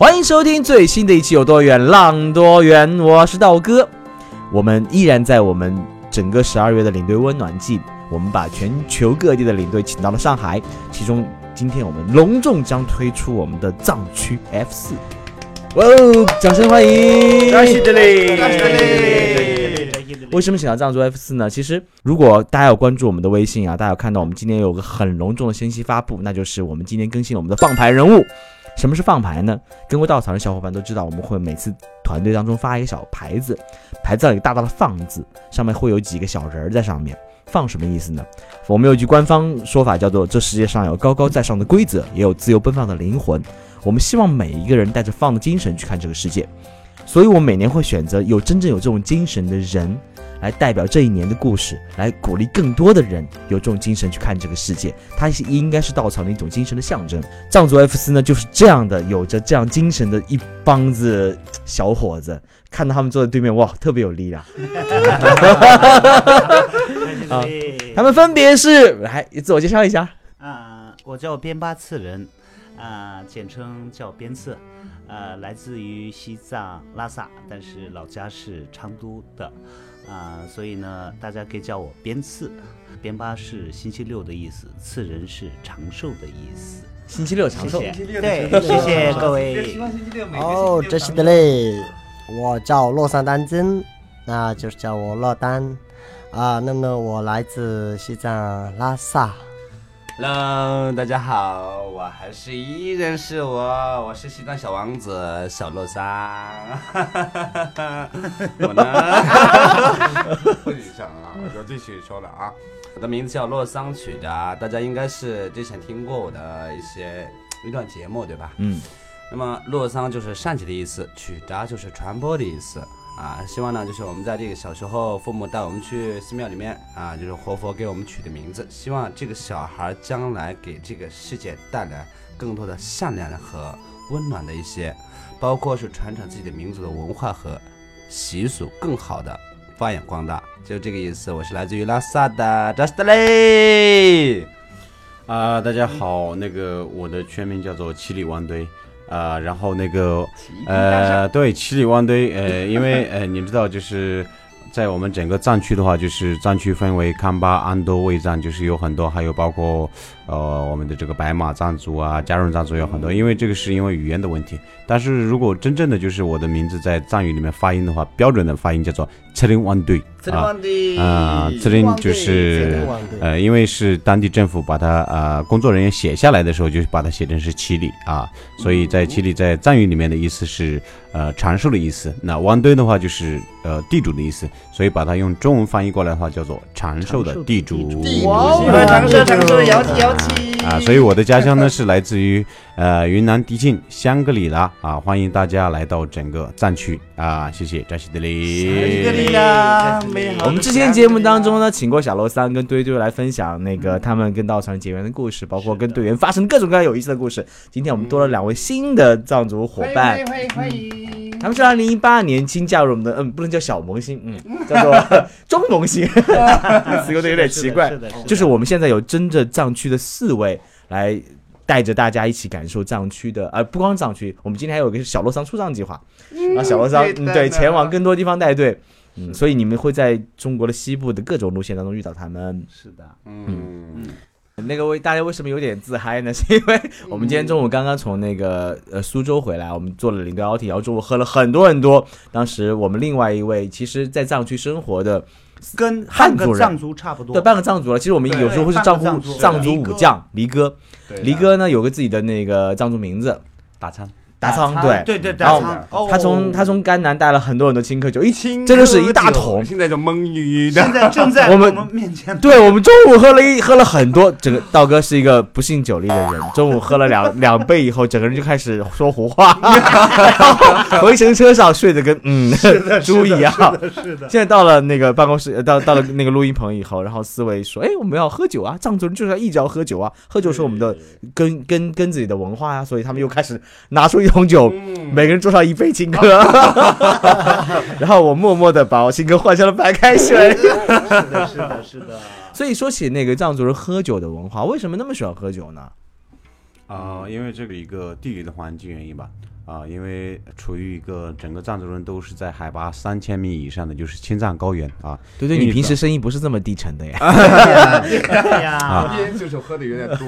欢迎收听最新的一期《有多远浪多远》，我是道哥。我们依然在我们整个十二月的领队温暖季，我们把全球各地的领队请到了上海，其中今天我们隆重将推出我们的藏区 F 四。哇哦，掌声欢迎！感谢这里，感谢这里。为什么请到藏族 F 四呢？其实，如果大家有关注我们的微信啊，大家有看到我们今天有个很隆重的信息发布，那就是我们今天更新了我们的放牌人物。什么是放牌呢？跟过稻草的小伙伴都知道，我们会每次团队当中发一个小牌子，牌子上有个大大的“放”字，上面会有几个小人儿在上面。放什么意思呢？我们有一句官方说法叫做：这世界上有高高在上的规则，也有自由奔放的灵魂。我们希望每一个人带着放的精神去看这个世界，所以我每年会选择有真正有这种精神的人。来代表这一年的故事，来鼓励更多的人有这种精神去看这个世界。它是应该是稻草的一种精神的象征。藏族 F 四呢，就是这样的，有着这样精神的一帮子小伙子。看到他们坐在对面，哇，特别有力量。啊，他们分别是，来自我介绍一下。啊，我叫边巴次人，啊，简称叫边次，呃，来自于西藏拉萨，但是老家是昌都的。啊，所以呢，大家可以叫我边刺，边八是星期六的意思，次人是长寿的意思。星期六长寿，对，谢谢各位。哦，这是的嘞，我叫洛桑丹真，那就是叫我洛丹。啊，那么我来自西藏拉萨。Hello，大家好，我还是依然是我，我是西藏小王子小洛桑。我呢？不许唱啊！我继续说了啊，我的名字叫洛桑曲的，大家应该是之前听过我的一些一段节目对吧？嗯。那么洛桑就是善起的意思，曲达就是传播的意思。啊，希望呢，就是我们在这个小时候，父母带我们去寺庙里面啊，就是活佛给我们取的名字，希望这个小孩将来给这个世界带来更多的善良和温暖的一些，包括是传承自己的民族的文化和习俗，更好的发扬光大，就这个意思。我是来自于拉萨的 Just 嘞，啊，大家好，那个我的全名叫做七里万堆。啊，然后那个，呃，对，七里湾堆，呃，因为呃，你知道，就是在我们整个藏区的话，就是藏区分为康巴、安多、卫藏，就是有很多，还有包括。呃，我们的这个白马藏族啊，加绒藏族有很多，因为这个是因为语言的问题。但是如果真正的就是我的名字在藏语里面发音的话，标准的发音叫做赤林万堆啊啊，赤林就是呃，因为是当地政府把它啊工作人员写下来的时候，就把它写成是七里啊，所以在七里在藏语里面的意思是呃长寿的意思。那万堆的话就是呃地主的意思，所以把它用中文翻译过来的话叫做长寿的地主。哇，长寿长寿，摇旗摇旗。啊，所以我的家乡呢是来自于呃云南迪庆香格里拉啊，欢迎大家来到整个藏区啊，谢谢扎西德里。我们之前节目当中呢，请过小罗桑跟堆堆来分享那个他们跟稻草人结缘的故事，包括跟队员发生各种各样有意思的故事。今天我们多了两位新的藏族伙伴，欢迎欢迎。他们是二零一八年新加入我们的，嗯，不能叫小萌新，嗯，叫做 中萌新，词用的有点奇怪。就是我们现在有真正藏区的四位来带着大家一起感受藏区的，呃，不光藏区，我们今天还有个小洛桑出藏计划，啊，小洛桑，嗯，对，前往更多地方带队，嗯，所以你们会在中国的西部的各种路线当中遇到他们。是的，嗯。那个为大家为什么有点自嗨呢？是因为我们今天中午刚刚从那个呃苏州回来，我们做了领队奥体，然后中午喝了很多很多。当时我们另外一位其实，在藏区生活的，跟汉族藏族差不多，对，半个藏族了。其实我们有时候会是藏族藏族武将离哥，离哥呢有个自己的那个藏族名字，大昌。打仓仓对对对然后他从他从甘南带了很多很多青稞酒，一青真的是一大桶。现在就蒙鱼的现。在正在 我们面前对我们中午喝了一喝了很多，整个道哥是一个不信酒力的人，中午喝了两 两杯以后，整个人就开始说胡话，回程车上睡得跟嗯猪一样。是的，现在到了那个办公室，呃到到了那个录音棚以后，然后思维说：“哎，我们要喝酒啊，藏族人就是要一直要喝酒啊，喝酒是我们的根根根子里的文化呀、所以他们又开始拿出一桶酒，每个人桌上一杯青稞，然后我默默的把我青稞换成了白开水。是的，是的，是的。所以说起那个藏族人喝酒的文化，为什么那么喜欢喝酒呢？啊、因为这个一个地理的环境原因吧。啊、因为处于一个整个藏族人都是在海拔三千米以上的，就是青藏高原啊。对对，你平时声音不是这么低沉的呀。哎呀，啊今天就是喝的有点多，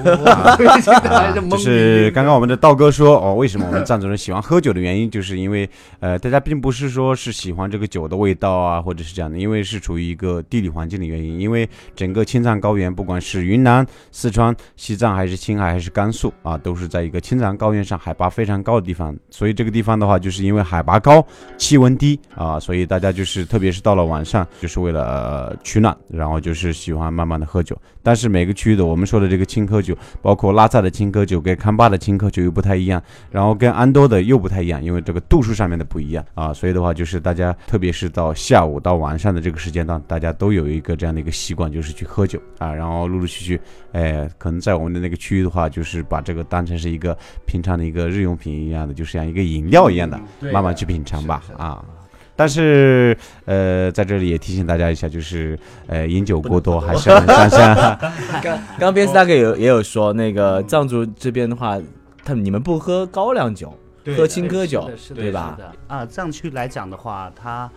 就是刚刚我们的道哥说哦，为什么我们藏族人喜欢喝酒的原因，就是因为呃，大家并不是说是喜欢这个酒的味道啊，或者是这样的，因为是处于一个地理环境的原因，因为整个青藏高原，不管是云南、四川、西藏，还是青海，还是甘肃啊，都是在一个青藏高原上海拔非常高的地方，所以这个地方的话，就是因为海拔高、气温低啊，所以大家就是特别是到了晚上，就是为了、取暖，然后就是喜欢慢慢的喝酒。但是每个区域的我们说的这个青稞酒，包括拉萨的青稞酒跟康巴的青稞酒又不太一样，然后跟安多的又不太一样，因为这个度数上面的不一样啊，所以的话就是大家特别是到下午到晚上的这个时间段，大家都有一个这样的一个习惯，就是去喝酒啊，然后陆陆续续，哎，可能在我们的那个区域的话，就是把这个当成是一个平常的一个日用品一样的，就是像一个饮料一样的，慢慢去品尝吧啊。但是，呃，在这里也提醒大家一下，就是，呃，饮酒过多还是很伤身。刚 刚边斯大哥有也有说，那个藏族这边的话，他们你们不喝高粱酒，喝青稞酒对吧？啊，藏区来讲的话，他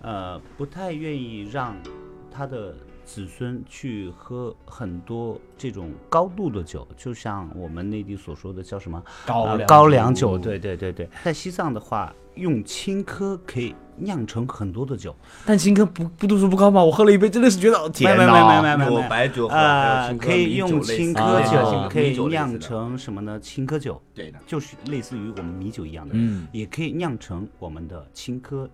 呃不太愿意让他的子孙去喝很多这种高度的酒，就像我们内地所说的叫什么呃高粱高粱酒，对对对对。在西藏的话，用青稞可以酿成很多的酒，但青稞不不度数不高嘛？我喝了一杯，真的是觉得哦天没没哪！没没没没。白酒呃，可以用青稞酒的可以酿成什么呢？青稞酒，对的，就是类似于我们米酒一样的。嗯，也可以酿成我们的青稞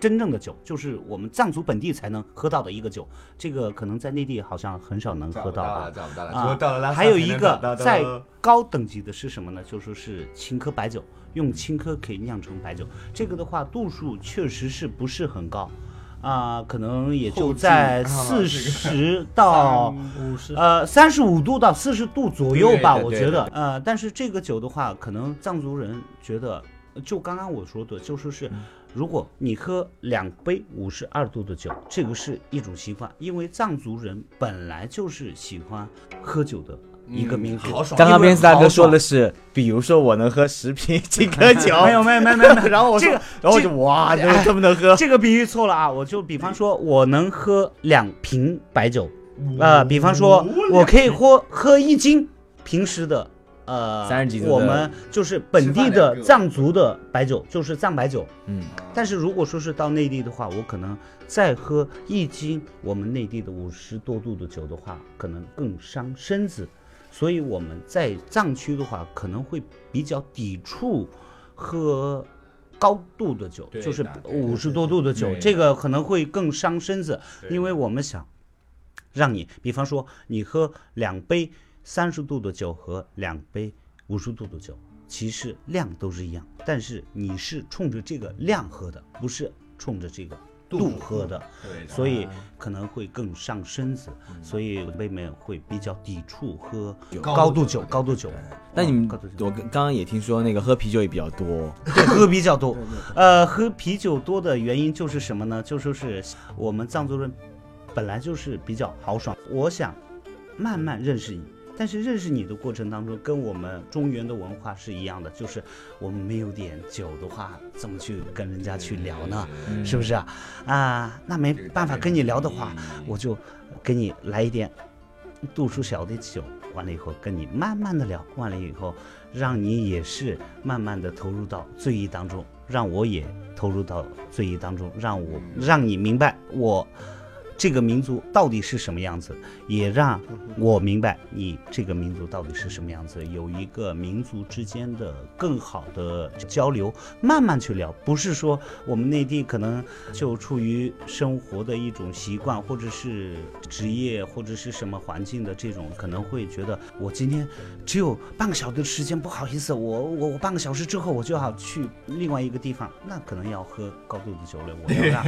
真正的酒，就是我们藏族本地才能喝到的一个酒。这个可能在内地好像很少能喝到吧。找不到了还有一个再高等级的是什么呢？就说是青稞白酒，用青稞可以酿成白酒。这个的话度数确实是不是很高。啊、可能也就在 四十到五十呃，三十五度到四十度左右吧，我觉得。呃，但是这个酒的话，可能藏族人觉得，就刚刚我说的，就说是，如果你喝两杯五十二度的酒，这个是一种习惯，因为藏族人本来就是喜欢喝酒的一个民族。好爽刚刚边斯大哥说的的是，比如说我能喝十瓶青稞酒，没有没有没有没有 没有，然后我说这个然后我就哇，这这么能喝？这个比喻错了啊！我就比方说，我能喝两瓶白酒，呃，比方说，我可以喝喝一斤平时的，呃，三十几度我们就是本地的藏族的白酒，就是藏白酒。嗯，但是如果说是到内地的话，我可能再喝一斤我们内地的五十多度的酒的话，可能更伤身子。所以我们在藏区的话，可能会比较抵触喝高度的酒，就是五十多度的酒，这个可能会更伤身子，因为我们想让你，比方说你喝两杯三十度的酒和两杯五十度的酒，其实量都是一样，但是你是冲着这个量喝的，不是冲着这个度喝的，所以可能会更伤身子，所以妹妹会比较抵触喝高度酒，高度酒。那你们我刚刚也听说那个喝啤酒也比较多，对，喝比较多。呃，喝啤酒多的原因就是什么呢？就说是我们藏族人本来就是比较豪爽，我想慢慢认识你。但是认识你的过程当中，跟我们中原的文化是一样的，就是我们没有点酒的话，怎么去跟人家去聊呢？是不是啊？啊，那没办法跟你聊的话，我就给你来一点度数小的酒，完了以后跟你慢慢的聊，完了以后让你也是慢慢的投入到醉意当中，让我也投入到醉意当中，让我让你明白我这个民族到底是什么样子，也让我明白你这个民族到底是什么样子，有一个民族之间的更好的交流，慢慢去聊，不是说我们内地可能就出于生活的一种习惯，或者是职业或者是什么环境的这种，可能会觉得我今天只有半个小时的时间，不好意思，我我我半个小时之后我就要去另外一个地方，那可能要喝高度的酒了，我要让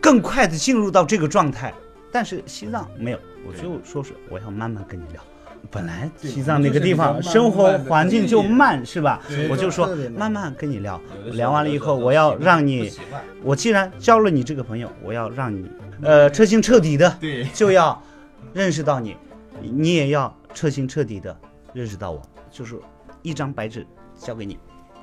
更快的进入到这个状态。但是西藏没有，我就说是我要慢慢跟你聊。本来西藏那个地方生活环境就慢，是吧？我就说慢慢跟你聊，聊完了以后，我要让你，我既然交了你这个朋友，我要让你，呃，彻心彻底的，对，就要认识到你，你也要彻心彻底的认识到我，就是一张白纸交给你，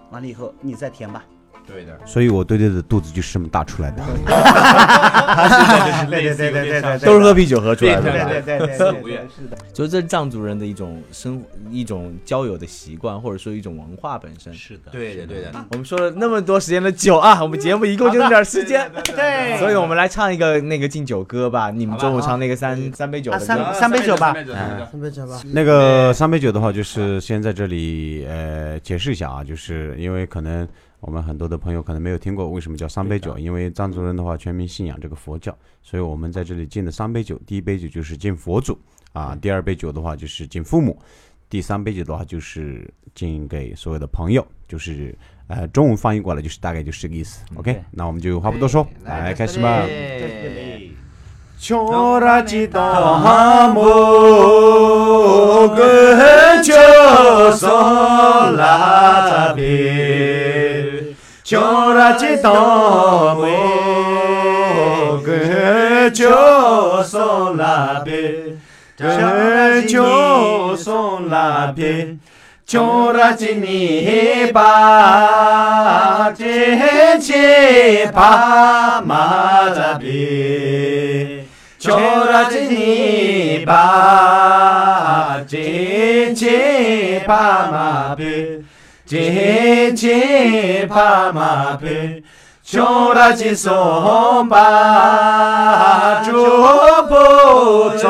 完了以后你再填吧。对的，所以我对对的肚子就是这么大出来的。对对对对对对，都是喝啤酒喝出来的对吧。对对对四对五月是的，就是这是藏族人的一种生一种交友的习惯，或者说一种文化本身。是的，对的对的，我们说了那么多时间的酒啊，我们节目一共就那点儿时间，对所以我们来唱一个那个敬酒歌吧。你们中午唱那个三三杯酒三歌，三杯酒吧三杯酒吧。那个三杯酒的话，就是先在这里呃解释一下啊，就是因为可能我们很多的朋友可能没有听过为什么叫三杯酒，因为藏族人的话全民信仰这个佛教，所以我们在这里敬的三杯酒，第一杯酒就是敬佛祖啊，第二杯酒的话就是敬父母，第三杯酒的话就是敬给所有的朋友，就是呃中文翻译过来就是大概就是这个意思。OK，那我们就话不多说，来开始吧。chorachi tomo ge cho son la pe che cho son la pe chorachi ni pa che che pa ma la pe chorachi ni pa che che pa ma pe 제제 파마페 초라지 손바 주보조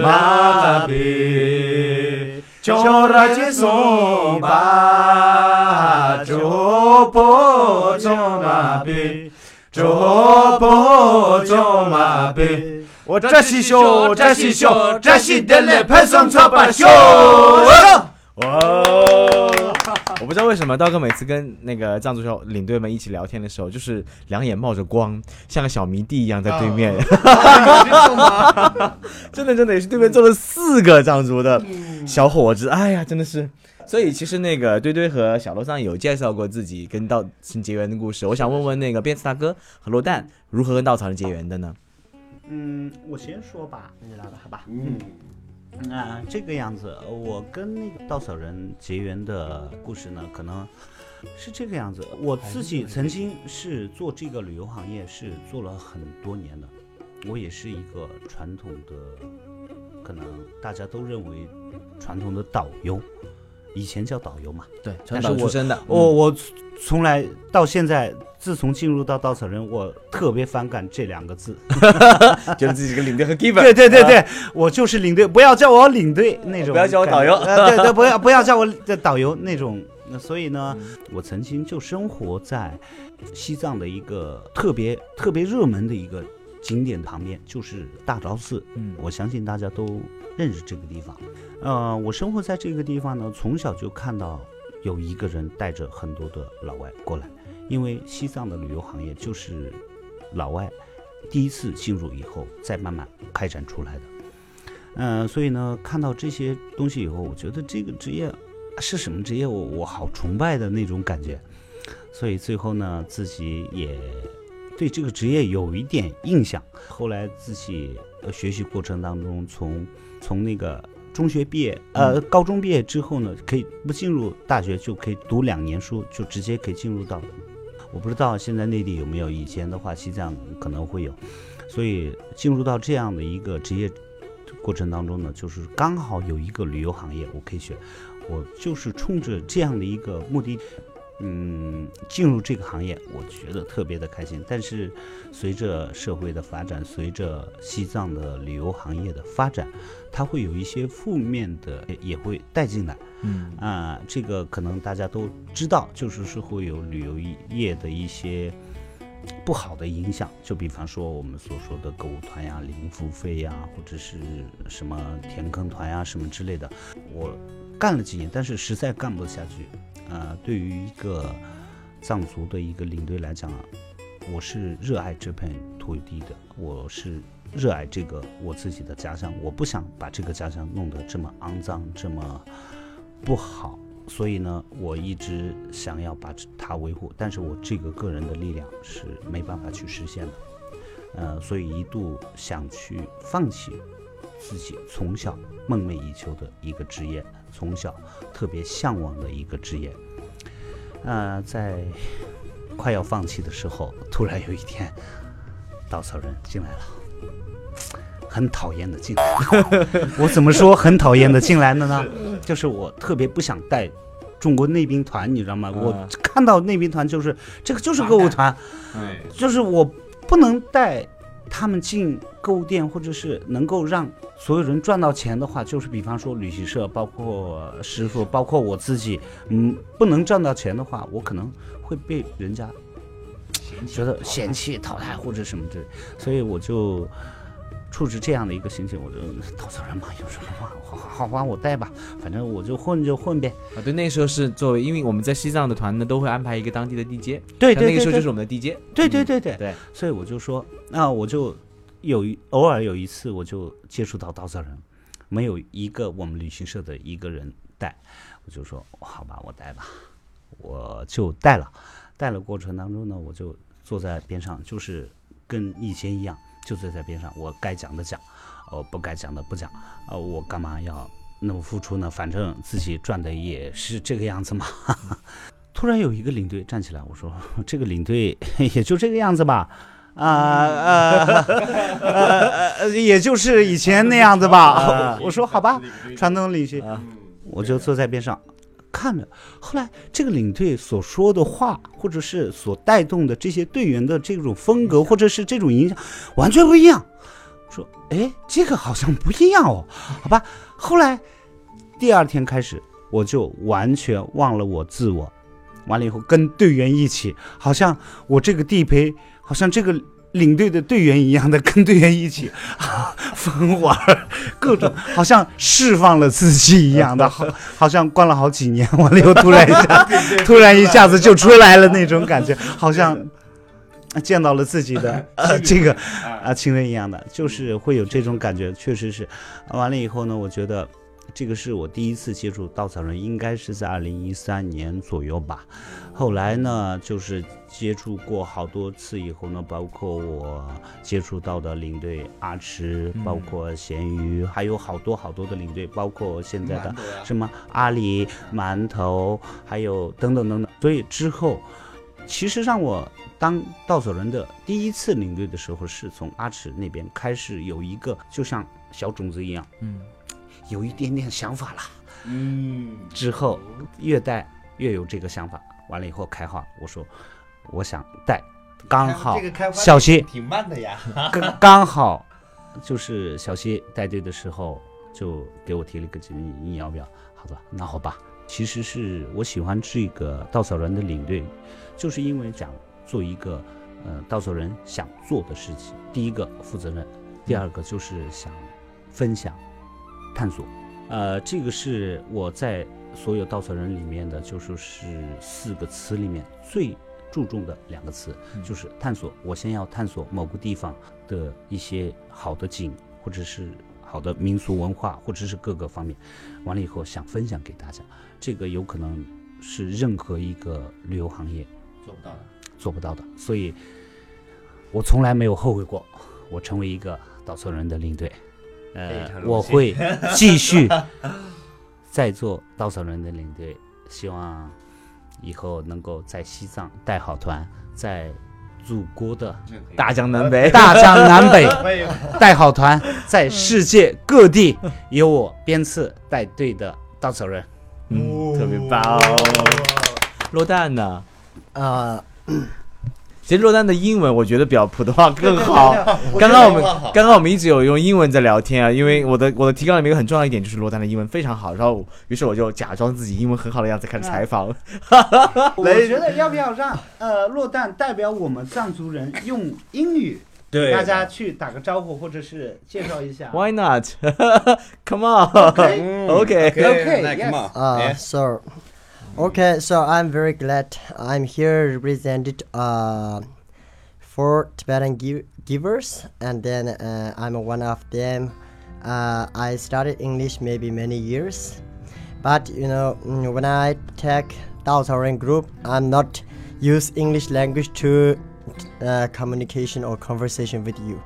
마베 초라지 손바 주보조 마베 주보조 마베 我这是秀，这是秀，这是得了，拍上车把秀。哦。我不知道为什么刀哥每次跟那个藏族小领队们一起聊天的时候，就是两眼冒着光，像个小迷弟一样在对面。真的真的也是对面坐了四个藏族的小伙子，哎呀，真的是。所以其实那个堆堆和小罗桑有介绍过自己跟稻城结缘的故事，我想问问那个鞭子大哥和罗蛋如何跟稻草人结缘的呢？嗯，我先说吧，你来吧，好吧。嗯，啊，这个样子，我跟那个稻草人结缘的故事呢，可能是这个样子。我自己曾经是做这个旅游行业，是做了很多年的。我也是一个传统的，可能大家都认为传统的导游，以前叫导游嘛。对，但是我传导出身的，我我从来到现在，自从进入到稻草人，我特别反感这两个字。觉得自己是个领队和 giver。对对对对，我就是领队，不要叫我领队那种，不要叫我导游呃，对对，不要 不要叫我的导游那种。那所以呢，我曾经就生活在西藏的一个特别特别热门的一个景点旁边，就是大昭寺。嗯我相信大家都认识这个地方。呃，我生活在这个地方呢，从小就看到有一个人带着很多的老外过来，因为西藏的旅游行业就是老外第一次进入以后，再慢慢开展出来的。嗯、所以呢，看到这些东西以后，我觉得这个职业是什么职业，我我好崇拜的那种感觉。所以最后呢，自己也对这个职业有一点印象。后来自己学习过程当中，从从那个中学毕业，呃，高中毕业之后呢，可以不进入大学就可以读两年书，就直接可以进入到。我不知道现在内地有没有，以前的话西藏可能会有，所以进入到这样的一个职业过程当中呢，就是刚好有一个旅游行业我可以选，我就是冲着这样的一个目的，嗯，进入这个行业，我觉得特别的开心。但是随着社会的发展，随着西藏的旅游行业的发展，它会有一些负面的也会带进来。嗯啊、这个可能大家都知道，就是是会有旅游业的一些不好的影响。就比方说我们所说的购物团呀、零付费呀，或者是什么填坑团呀什么之类的。我干了几年，但是实在干不下去。呃，对于一个藏族的一个领队来讲啊，我是热爱这片土地的，我是热爱这个我自己的家乡，我不想把这个家乡弄得这么肮脏，这么不好。所以呢，我一直想要把它维护，但是我这个个人的力量是没办法去实现的。呃，所以一度想去放弃自己从小梦寐以求的一个职业，从小特别向往的一个职业。呃，在快要放弃的时候，突然有一天，稻草人进来了，很讨厌的进来。我怎么说很讨厌的进来了呢？就是我特别不想带中国内兵团，你知道吗？我啊看到内兵团就是这个就是歌舞团，对，就是我不能带他们进购物店，或者是能够让所有人赚到钱的话，就是比方说旅行社，包括师傅，包括我自己，嗯，不能赚到钱的话，我可能会被人家觉得嫌弃、淘汰或者什么之类，所以我就。处置这样的一个心情，我就稻草人嘛，有什么嘛，好好我带吧，反正我就混就混呗。啊，对，那时候是作为，因为我们在西藏的团呢，都会安排一个当地的地接对对那个时候就是我们的地接对对对对对，所以我就说，那我就有一偶尔有一次，我就接触到稻草人，没有一个我们旅行社的一个人带，我就说好吧，我带吧，我就带了。带了过程当中呢，我就坐在边上，就是跟以前一样，就坐在边上，我该讲的讲，呃，不该讲的不讲，呃，我干嘛要那么付出呢？反正自己赚的也是这个样子嘛。突然有一个领队站起来，我说这个领队 也就这个样子吧，啊呃呃呃，也就是以前那样子吧。我说好吧，传统领队，我就坐在边上看着。后来这个领队所说的话，或者是所带动的这些队员的这种风格，或者是这种影响，完全不一样。说，哎，这个好像不一样哦，好吧。后来第二天开始，我就完全忘了我自我。完了以后，跟队员一起，好像我这个地陪，好像这个领队的队员一样的，跟队员一起 疯玩儿，各种好像释放了自己一样的，好，好像关了好几年，完了又突然一下，突然一下子就出来了那种感觉，好像见到了自己的呃这个啊亲人一样的，就是会有这种感觉，确实是。完了以后呢，我觉得。这个是我第一次接触稻草人，应该是在二零一三年左右吧。后来呢，就是接触过好多次以后呢，包括我接触到的领队阿驰，包括咸鱼，还有好多好多的领队，包括现在的什么阿里、馒头，还有等等等等。所以之后，其实让我当稻草人的第一次领队的时候，是从阿驰那边开始有一个，就像小种子一样，嗯，有一点点想法了。嗯，之后越带越有这个想法。完了以后开话，我说我想带，刚好小西挺慢的呀。刚刚好就是小西带队的时候就给我提了一个建议，你要不要？好的，那好吧。其实是我喜欢这个稻草人的领队，就是因为讲做一个呃稻草人想做的事情。第一个负责任，第二个就是想分享、探索。呃，这个是我在所有稻草人里面的，就说是四个词里面最注重的两个词，就是探索。我先要探索某个地方的一些好的景，或者是好的民俗文化，或者是各个方面。完了以后想分享给大家，这个有可能是任何一个旅游行业做不到的。做不到的，所以我从来没有后悔过，我成为一个稻草人的领队。呃我会 继续再做稻草人的领队，希望以后能够在西藏带好团，在祖国的大江南北，大江南北 带好团，在世界各地由我鞭策带队的稻草人。嗯，特别棒。落蛋呢？呃，其实落单的英文我觉得比普通话更好。刚刚我们刚刚我们一直有用英文在聊天啊，因为我的我的提纲里面有个很重要一点就是落单的英文非常好，然后于是我就假装自己英文很好的样子开始采访。我觉得要不要让呃落单代表我们藏族人用英语对大家去打个招呼，或者是介绍一下。Why not? Come on. Okay. Okay. Okay, like, come yes. on. Uh, Yeah. So, okay, so I'm very glad I'm here represented uh, for Tibetan gi- givers, and then uh, I'm one of them. Uh, I studied English maybe many years, but you know when I take Dao Taoren group, I'm not use English language to uh, communication or conversation with you,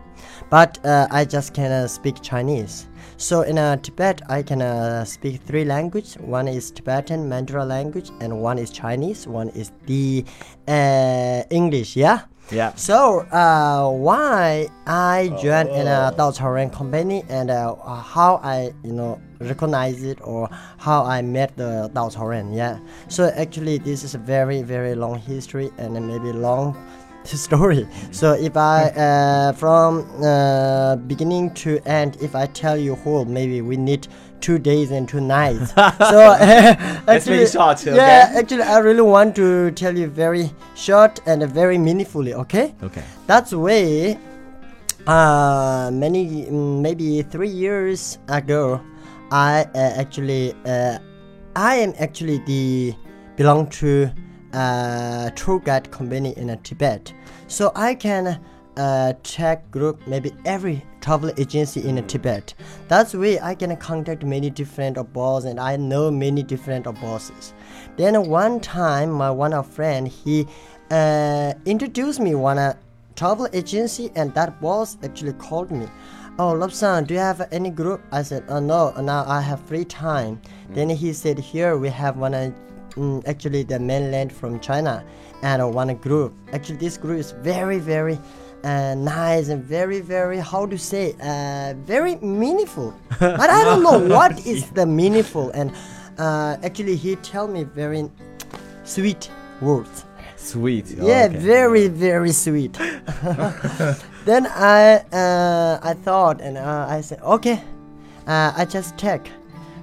but uh, I just can uh, speak Chinese. So in uh, Tibet, I can uh, speak three languages. One is Tibetan Mandarin language, and one is Chinese. One is the uh, English. Yeah. Yeah. So uh, why I joined in a Dao Taoren company and uh, how I you know recognize it or how I met the Dao Taoren. Yeah. So actually this is a very very long history and maybe long story. So if I uh, from uh, beginning to end, if I tell you whole, maybe we need two days and two nights. so actually, short, okay? yeah, actually, I really want to tell you very short and very meaningfully. Okay, Okay. that's way. Uh, many maybe three years ago, I uh, actually uh, I am actually the belong to uh, tour guide company in uh, Tibet, so I can uh, check group maybe every travel agency in uh, Tibet. That's way I can contact many different uh, bosses and I know many different uh, bosses. Then one time, my one of friend he uh, introduced me one uh, travel agency and that boss actually called me. Oh, Lobsan, do you have any group? I said, oh no, now I have free time. Then he said, here we have one, mm, actually the mainland from China and one group. Actually, this group is very, very uh, nice and very, very, how to say, uh, very meaningful. but I don't know what is the meaningful. And uh, actually, he tell me very sweet words. Sweet. Yeah, Okay. very very sweet. then I uh, I thought and uh, I said okay, uh, I just check.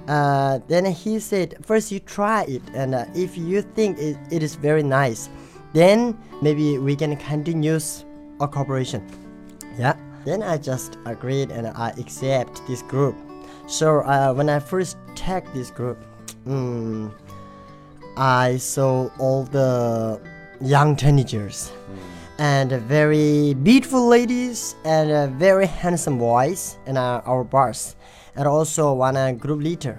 Uh, then he said first you try it and uh, if you think it, it is very nice, then maybe we can continue our cooperation. Yeah. Then I just agreed and I accept this group. So uh, when I first take this group, mm, I saw all the young teenagers and very beautiful ladies and very handsome boys in uh, our bars and also one uh, group leader.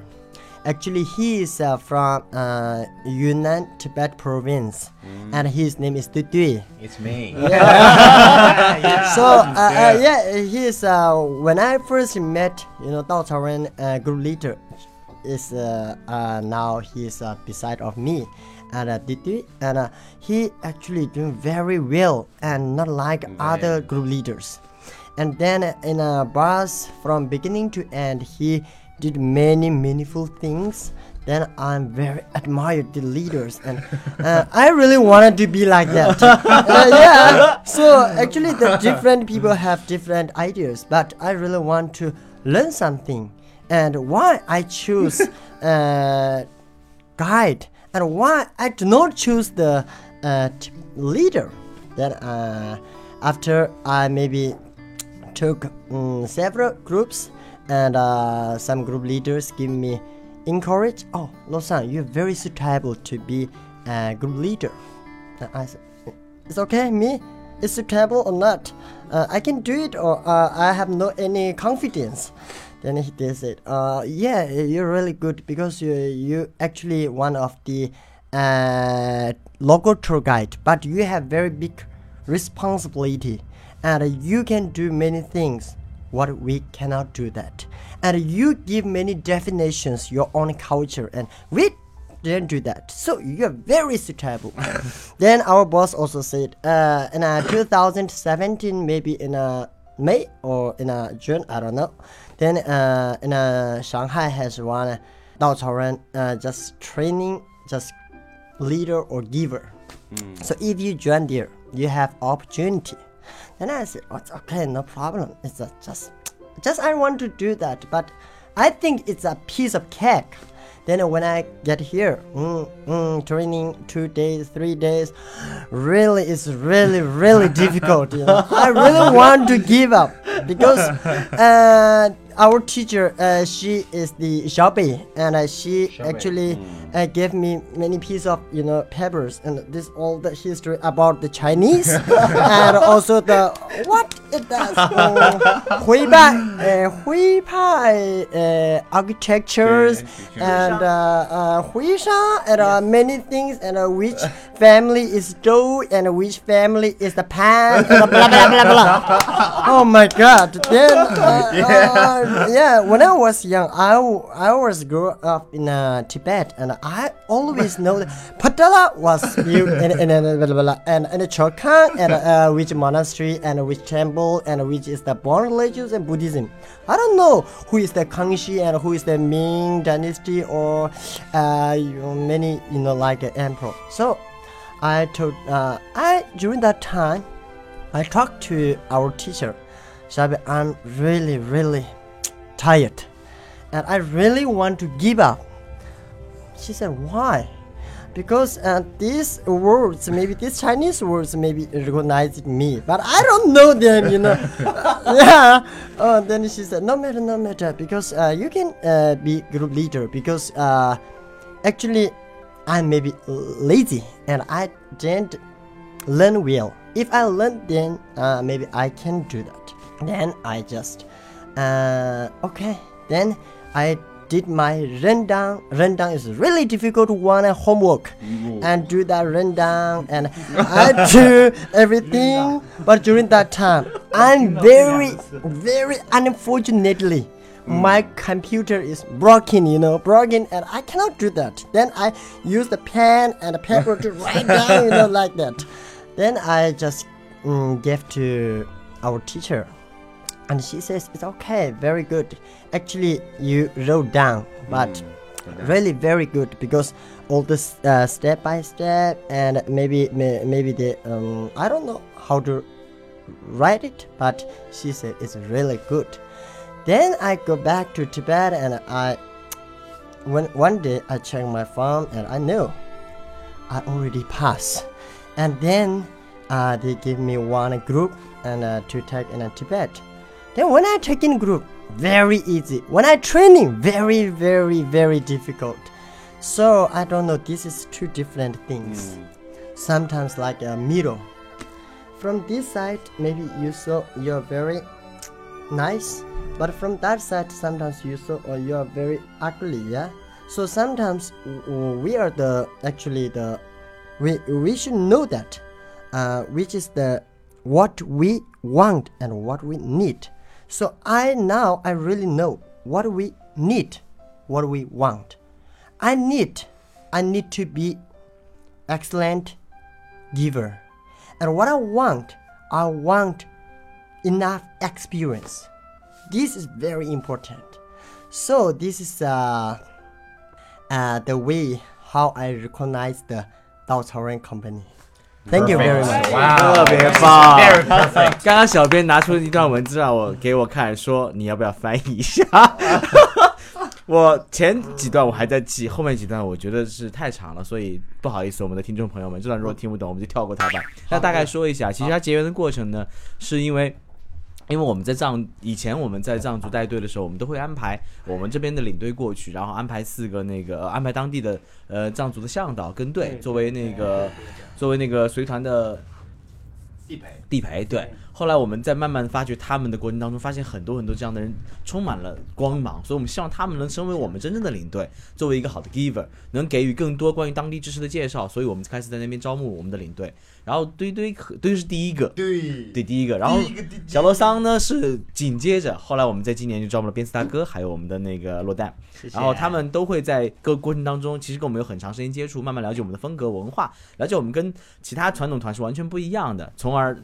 Actually he is uh, from uh, yunnan tibet province and his name is Tutui. It's me. Yeah. so uh, uh, yeah. he is uh, when i first met you know Dao Taoren, uh, group leader is uh, uh, now he is uh, beside of me and uh, Didi, and uh, he actually doing very well and not like other group leaders and then in a bus from beginning to end he did many meaningful things. Then i'm very admired the leaders. And uh, i really wanted to be like that. Uh, yeah. So actually the different people have different ideas but i really want to learn something. And why i choose uh, guide and why I do not choose the uh, leader. Then uh, after I maybe took mm, several groups and uh, some group leaders give me encourage. Oh, Losan, you're very suitable to be a group leader. And I said, it's okay, me. It's suitable or not? Uh, I can do it, or uh, I have no any confidence. Then he they said, uh, "Yeah, you're really good because you you actually one of the uh, local tour guide, but you have very big responsibility, and you can do many things. What we cannot do that, and you give many definitions your own culture, and we didn't do that. So you're very suitable. then our boss also said, uh, in uh, 2017, maybe in uh, May or in uh, June, I don't know. Then uh, in uh, Shanghai has one Dao Caoren uh, just training, just leader or giver. So if you join there, you have opportunity. Then I said, okay, no problem. It's just, just I want to do that, but I think it's a piece of cake. Then when I get here, mm, mm, training two days, three days, really, it's really, really difficult. You know? I really want to give up because uh, our teacher, uh, she is the Xiaobei, and uh, she actually uh, gave me many pieces of you know papers, and this all the history about the Chinese, and also the what it does. Huiba, uh, architectures and uh, uh, Huisha and uh, many things and uh, which family is Zhou and which family is the Pan and blah blah blah blah. oh my God! Then uh, uh, yeah. yeah, when I was young, I, I was grew up in uh, Tibet and I always know that Padala was built in in in, in, in, in, in, in, and in, uh, in, temple, and which is the born religions and Buddhism. I don't know who is the Kangxi and who is the Ming dynasty or uh, many you know like uh, emperor. So I told uh, I during that time I talked to our teacher. Shabi, I'm really, really tired. And I really want to give up. She said, Why? Because uh, these words, maybe these Chinese words, maybe recognize me, but I don't know them, you know. yeah. Oh, then she said, No matter, no matter, because uh, you can uh, be group leader. Because uh, actually, I'm maybe lazy and I didn't learn well. If I learn, then uh, maybe I can do that. Then I just, uh, okay. Then I did my rundown. Rundown is really difficult one and homework, and do that rundown, and I do everything. But during that time, I'm very, very unfortunately. My computer is broken, you know, broken, and I cannot do that. Then I use the pen and the paper to write down, you know, like that. Then I just mm, gave to our teacher, and she says it's okay, very good. Actually, you wrote down, but really very good because all this uh, step by step and maybe may, maybe the um, I don't know how to write it, but she said it's really good. Then I go back to Tibet and I when one day I check my phone and I knew I already passed. And then uh, they give me one group and uh, to take in Tibet. Then when I check in group, very easy. When I training, very very very difficult. So I don't know. This is two different things. Sometimes like a middle. From this side, maybe you saw you're very nice, but from that side, sometimes you saw or you are very ugly. Yeah. So sometimes we are the actually the we we should know that uh, which is the what we want and what we need. So I now I really know what we need, what we want. I need I need to be excellent giver. And what I want, I want enough experience. This is very important. So this is uh, uh, the way how I recognize the Dao Caoren company. Thank you very much. 特别棒。刚刚小编拿出一段文字让我给我看，说你要不要翻译一下？我前几段我还在记，后面几段我觉得是太长了，所以不好意思，我们的听众朋友们，这段如果听不懂，我们就跳过它吧。那大概说一下，其实它结缘的过程呢，是因为。因为我们在藏以前我们在藏族带队的时候，我们都会安排我们这边的领队过去，然后安排四个那个、呃安排当地的呃藏族的向导跟队，作为那个作为那个随团的地陪。地陪，对。后来我们在慢慢发掘他们的过程当中，发现很多很多这样的人充满了光芒，所以我们希望他们能成为我们真正的领队，作为一个好的 giver，能给予更多关于当地知识的介绍。所以我们开始在那边招募我们的领队。然后堆堆和堆是第一个，对对第一个，然后小罗桑呢是紧接着，后来我们在今年就招募了边斯大哥，还有我们的那个落蛋，然后他们都会在各个过程当中，其实跟我们有很长时间接触，慢慢了解我们的风格文化，了解我们跟其他传统团是完全不一样的，从而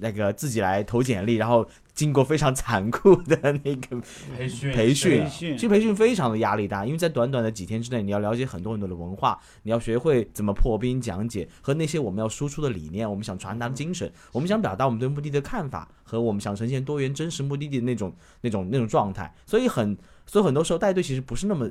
那个自己来投简历，然后经过非常残酷的那个培训培训其实培训非常的压力大，因为在短短的几天之内，你要了解很多很多的文化，你要学会怎么破冰讲解和那些我们要输出的理念，我们想传达的精神，我们想表达我们对目的地的看法和我们想呈现多元真实目的地的那种那种那种状态。所以很所以很多时候带队其实不是那么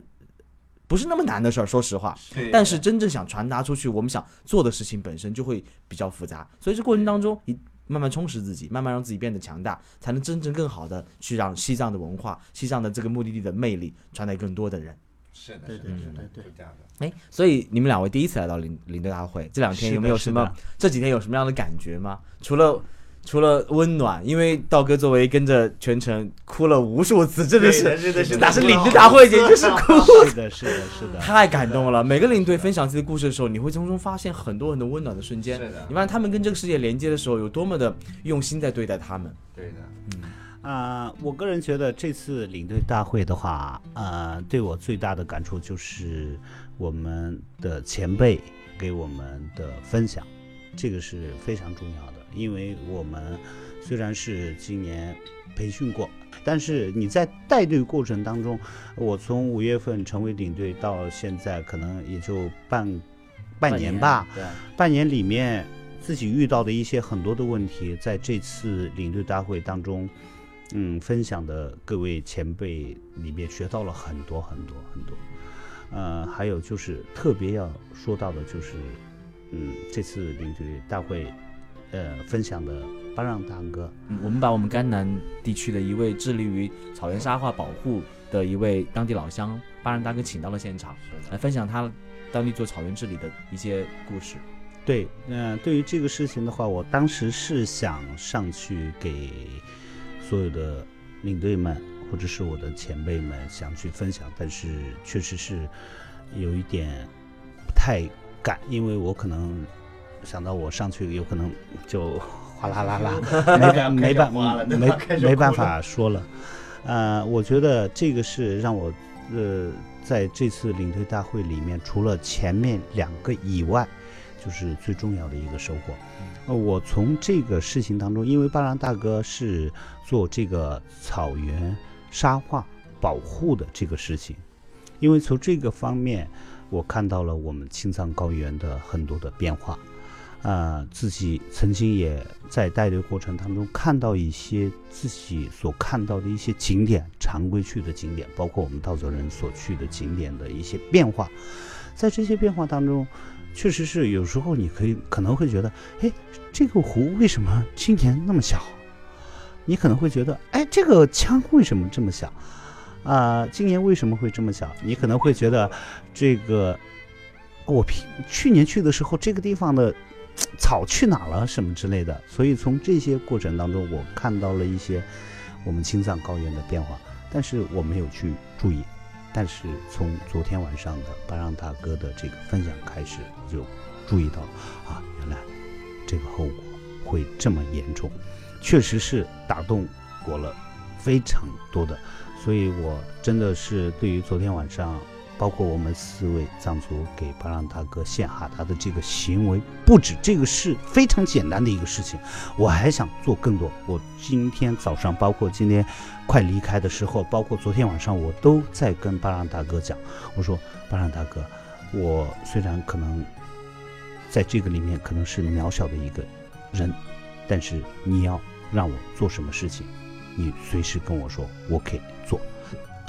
不是那么难的事儿，说实话。但是真正想传达出去，我们想做的事情本身就会比较复杂，所以这过程当中，你慢慢充实自己，慢慢让自己变得强大，才能真正更好的去让西藏的文化、西藏的这个目的地的魅力传给更多的人。是的，对是的是的对对对对这样的。哎，所以你们两位第一次来到领领队大会，这两天有没有什么？这几天有什么样的感觉吗？除了除了温暖，因为道哥作为跟着全程哭了无数次，真的是，真的是的哪是领队大会，简直是哭。是的，是的，是的。太感动了！每个领队分享自己的故事的时候，你会从中发现很多很多温暖的瞬间。是的你发现他们跟这个世界连接的时候，有多么的用心在对待他们。对的，嗯啊、我个人觉得这次领队大会的话，呃，对我最大的感触就是我们的前辈给我们的分享，这个是非常重要的。因为我们虽然是今年培训过，但是你在带队过程当中，我从五月份成为领队到现在，可能也就半半年吧。对，半年里面自己遇到的一些很多的问题，在这次领队大会当中，嗯，分享的各位前辈里面学到了很多很多很多。呃，还有就是特别要说到的就是，嗯，这次领队大会，呃，分享的巴让大哥，嗯我们把我们甘南地区的一位致力于草原沙化保护的一位当地老乡巴让大哥请到了现场，来分享他当地做草原治理的一些故事。对，嗯、对于这个事情的话，我当时是想上去给所有的领队们或者是我的前辈们想去分享，但是确实是有一点不太敢，因为我可能想到我上去有可能就哗啦啦啦，没办没办没没办法说了。呃，我觉得这个是让我呃在这次领队大会里面，除了前面两个以外，就是最重要的一个收获。呃，我从这个事情当中，因为巴郎大哥是做这个草原沙化保护的这个事情，因为从这个方面，我看到了我们青藏高原的很多的变化。啊，自己曾经也在带队过程当中看到一些自己所看到的一些景点，常规去的景点，包括我们稻草人所去的景点的一些变化。在这些变化当中，确实是有时候你可以可能会觉得，哎，这个湖为什么今年那么小？你可能会觉得，哎，这个枪为什么这么小？啊、今年为什么会这么小？你可能会觉得，这个我平去年去的时候，这个地方的草去哪了什么之类的。所以从这些过程当中，我看到了一些我们青藏高原的变化，但是我没有去注意。但是从昨天晚上的巴让大哥的这个分享开始，我就注意到啊，原来这个后果会这么严重，确实是打动我了非常多的。所以我真的是对于昨天晚上，包括我们四位藏族给巴朗大哥献哈达的这个行为，不止这个是非常简单的一个事情，我还想做更多。我今天早上，包括今天快离开的时候，包括昨天晚上，我都在跟巴朗大哥讲，我说巴朗大哥，我虽然可能在这个里面可能是渺小的一个人，但是你要让我做什么事情，你随时跟我说，我可以做。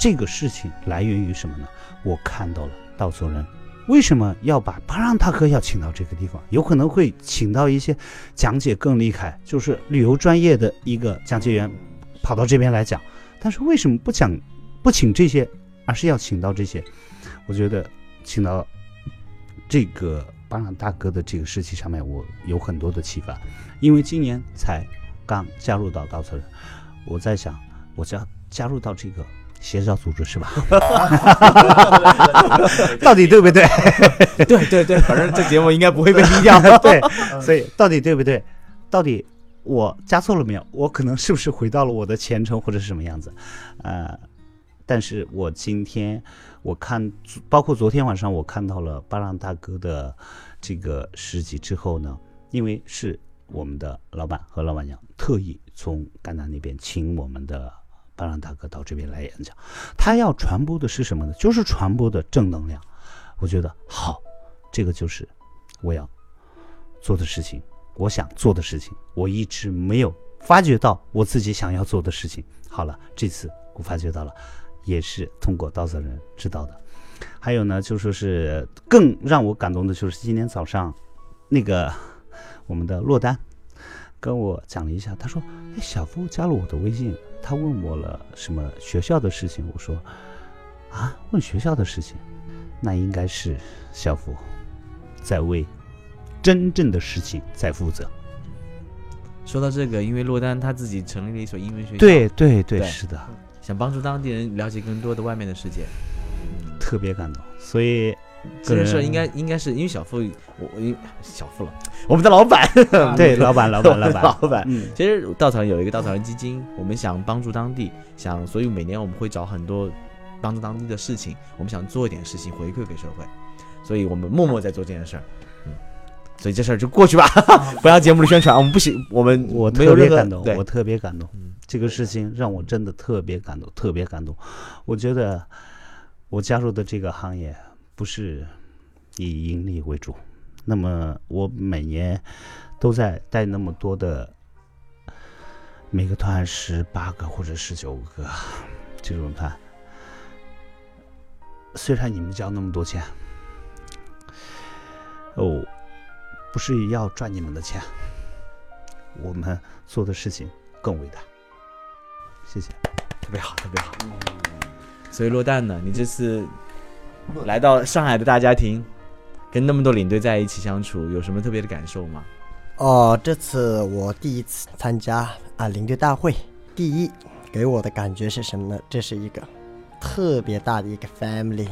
这个事情来源于什么呢？我看到了稻草人为什么要把巴让大哥要请到这个地方，有可能会请到一些讲解更厉害，就是旅游专业的一个讲解员跑到这边来讲。但是为什么不讲不请这些，而是要请到这些？我觉得请到这个巴让大哥的这个事情上面，我有很多的启发。因为今年才刚加入到稻草人，我在想，我加加入到这个协调组织是吧？到底对不对？对对对，反正这节目应该不会被低调。对，所以到底对不对？到底我加错了没有？我可能是不是回到了我的前程或者是什么样子？呃，但是我今天我看，包括昨天晚上我看到了巴浪大哥的这个诗集之后呢，因为是我们的老板和老板娘特意从甘南那边请我们的巴朗大哥到这边来演讲。他要传播的是什么呢？就是传播的正能量。我觉得好，这个就是我要做的事情，我想做的事情，我一直没有发觉到我自己想要做的事情。好了，这次我发觉到了，也是通过稻草人知道的。还有呢，就说是更让我感动的就是今天早上，那个我们的落单跟我讲了一下，他说：“哎，小夫加了我的微信，他问我了什么学校的事情。”我说：“啊，问学校的事情，那应该是小夫在为真正的事情在负责。”说到这个，因为洛丹他自己成立了一所英文学校，对对对，对是的，想帮助当地人了解更多的外面的世界。特别感动。所以这件事应该应该是因为小付，我我因小付了，我们的老板，对老板老板老板老板。嗯，其实稻草人有一个稻草人基金，我们想帮助当地，想所以每年我们会找很多帮助当地的事情，我们想做一点事情回馈给社会，所以我们默默在做这件事儿。嗯，所以这事儿就过去吧，不要节目的宣传，我们不行，我们我没有任何特别感动，我特别感动。嗯这个事情让我真的特别感动，特别感动。我觉得我加入的这个行业不是以盈利为主，那么我每年都在带那么多的，每个团十八个或者十九个这种团，虽然你们交那么多钱，哦，不是要赚你们的钱，我们做的事情更伟大。谢谢。特别好，特别好。所以落蛋呢，你这次来到上海的大家庭，跟那么多领队在一起相处，有什么特别的感受吗？哦，这次我第一次参加啊领队大会，第一给我的感觉是什么呢？这是一个特别大的一个 family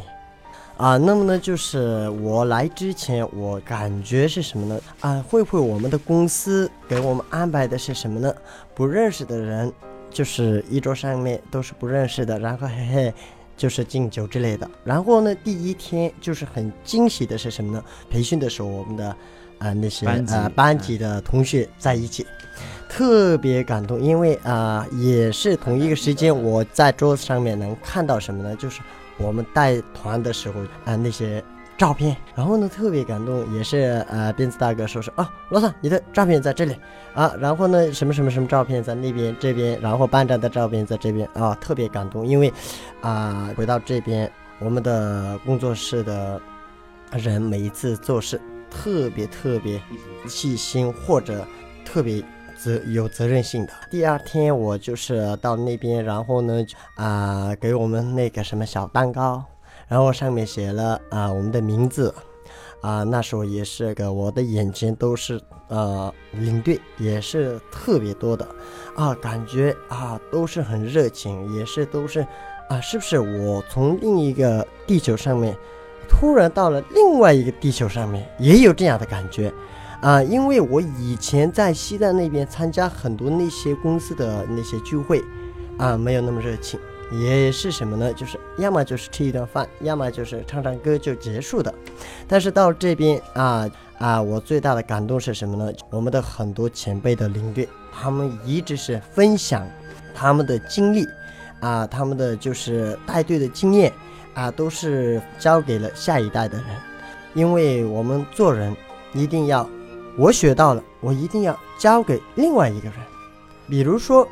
啊。那么呢，就是我来之前，我感觉是什么呢？啊，会不会我们的公司给我们安排的是什么呢？不认识的人，就是一桌上面都是不认识的，然后嘿嘿。就是敬酒之类的，然后呢，第一天就是很惊喜的是什么呢？培训的时候，我们的啊、那些班级呃班级的同学在一起，特别感动，因为啊、也是同一个时间，我在桌子上面能看到什么呢？就是我们带团的时候啊、那些照片，然后呢特别感动，也是呃鞭子大哥说是啊，罗桑你的照片在这里。啊，然后呢什么什么什么照片在那边这边，然后班长的照片在这边。啊，特别感动，因为啊、回到这边我们的工作室的人每一次做事特别特别细心或者特别责有责任心的。第二天我就是到那边，然后呢啊、给我们那个什么小蛋糕，然后上面写了啊、我们的名字。啊，那时候也是个，我的眼前都是呃领队，也是特别多的，啊，感觉啊都是很热情，也是都是啊，是不是我从另一个地球上面突然到了另外一个地球上面，也有这样的感觉，啊，因为我以前在西藏那边参加很多那些公司的那些聚会，啊，没有那么热情，也是什么呢？就是要么就是吃一顿饭，要么就是唱唱歌就结束的。但是到这边啊啊，我最大的感动是什么呢？我们的很多前辈的领队，他们一直是分享他们的经历，啊，他们的就是带队的经验，啊，都是交给了下一代的人。因为我们做人一定要，我学到了，我一定要交给另外一个人。比如说，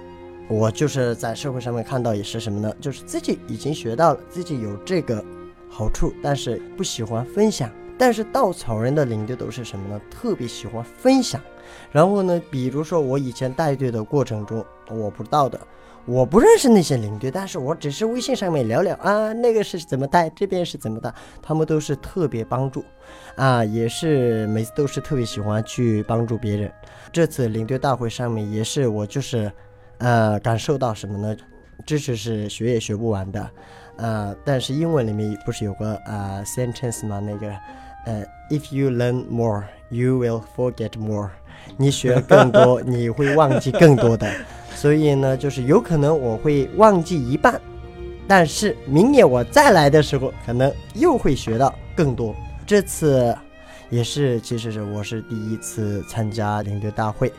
我就是在社会上面看到也是什么呢？就是自己已经学到了，自己有这个好处，但是不喜欢分享。但是稻草人的领队都是什么呢？特别喜欢分享。然后呢，比如说我以前带队的过程中，我不知道的，我不认识那些领队，但是我只是微信上面聊聊啊，那个是怎么带，这边是怎么带，他们都是特别帮助，啊，也是每次都是特别喜欢去帮助别人。这次领队大会上面也是我就是，呃，感受到什么呢？知识是学也学不完的，呃，但是英文里面不是有个呃 sentence 吗？那个，呃，if you learn more, you will forget more。你学更多，你会忘记更多的。所以呢，就是有可能我会忘记一半，但是明年我再来的时候，可能又会学到更多。这次也是其实是我是第一次参加领队大会，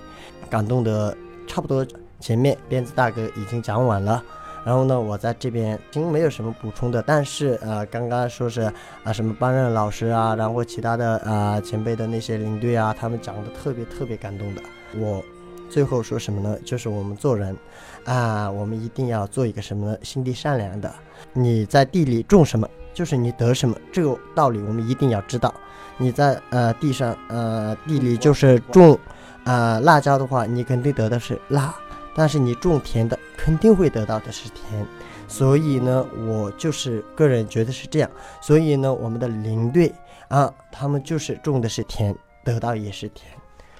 感动的差不多前面鞭子大哥已经讲完了。然后呢，我在这边已经没有什么补充的，但是呃，刚刚说是啊什么班任老师啊，然后其他的啊前辈的那些领队啊，他们讲的特别特别感动的。我最后说什么呢？就是我们做人啊，我们一定要做一个什么？心地善良的。你在地里种什么，就是你得什么，这个道理我们一定要知道。你在呃地上呃地里就是种啊辣椒的话，你肯定得的是辣。但是你种田的，肯定会得到的是田，所以呢，我就是个人觉得是这样。所以呢，我们的领队啊，他们就是种的是田，得到也是田，